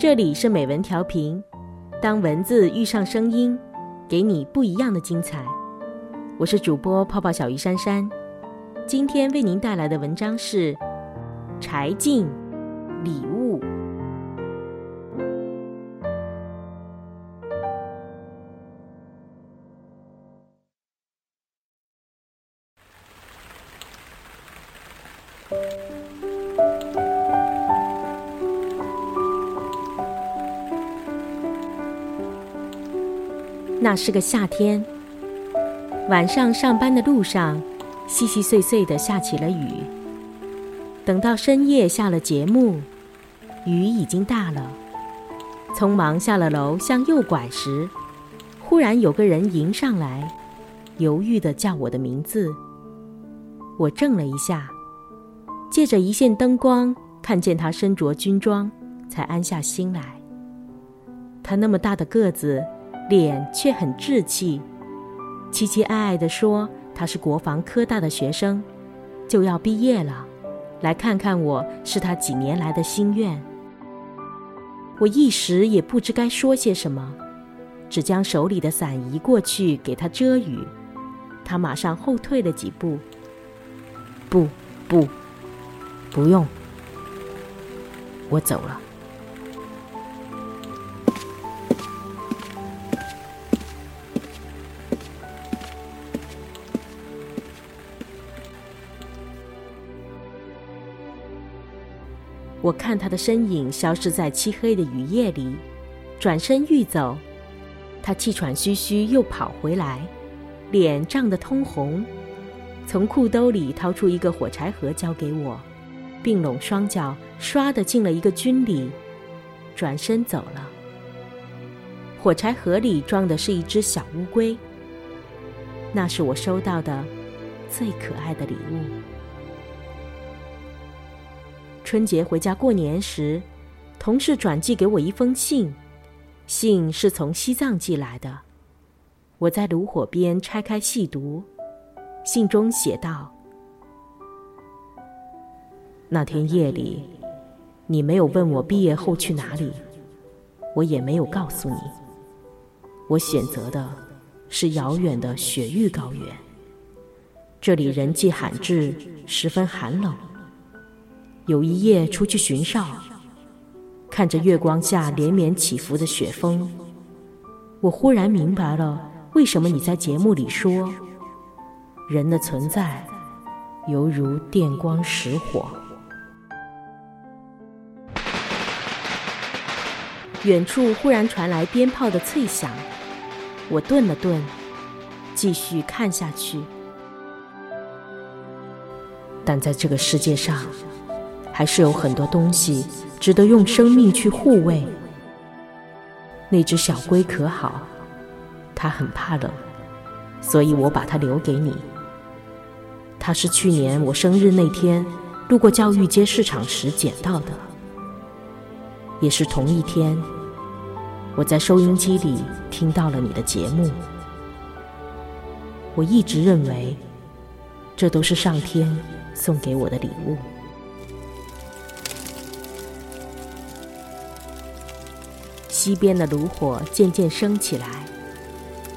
这里是美文调频，当文字遇上声音，给你不一样的精彩。我是主播泡泡小鱼珊珊，今天为您带来的文章是《柴静礼物》。那是个夏天，晚上上班的路上，细细碎碎的下起了雨。等到深夜下了节目，雨已经大了。匆忙下了楼，向右拐时，忽然有个人迎上来，犹豫的叫我的名字。我怔了一下，借着一线灯光，看见他身着军装，才安下心来。他那么大的个子。脸却很稚气，期期爱爱地说：“他是国防科大的学生，就要毕业了，来看看我是他几年来的心愿。”我一时也不知该说些什么，只将手里的伞移过去给他遮雨。他马上后退了几步：“不，不，不用，我走了。”我看他的身影消失在漆黑的雨夜里，转身欲走，他气喘吁吁又跑回来，脸涨得通红，从裤兜里掏出一个火柴盒交给我，并拢双脚，唰的进了一个军礼，转身走了。火柴盒里装的是一只小乌龟，那是我收到的最可爱的礼物。春节回家过年时，同事转寄给我一封信，信是从西藏寄来的。我在炉火边拆开细读，信中写道：“那天夜里，你没有问我毕业后去哪里，我也没有告诉你。我选择的是遥远的雪域高原，这里人迹罕至，十分寒冷。”有一夜出去巡哨，看着月光下连绵起伏的雪峰，我忽然明白了为什么你在节目里说，人的存在犹如电光石火。远处忽然传来鞭炮的脆响，我顿了顿，继续看下去。但在这个世界上。还是有很多东西值得用生命去护卫。那只小龟可好？它很怕冷，所以我把它留给你。它是去年我生日那天路过教育街市场时捡到的，也是同一天，我在收音机里听到了你的节目。我一直认为，这都是上天送给我的礼物。西边的炉火渐渐升起来，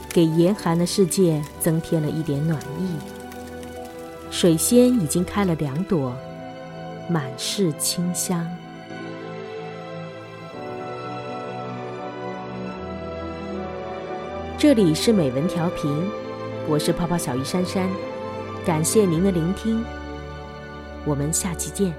给严寒的世界增添了一点暖意。水仙已经开了两朵，满是清香。这里是美文调频，我是泡泡小鱼珊珊，感谢您的聆听，我们下期见。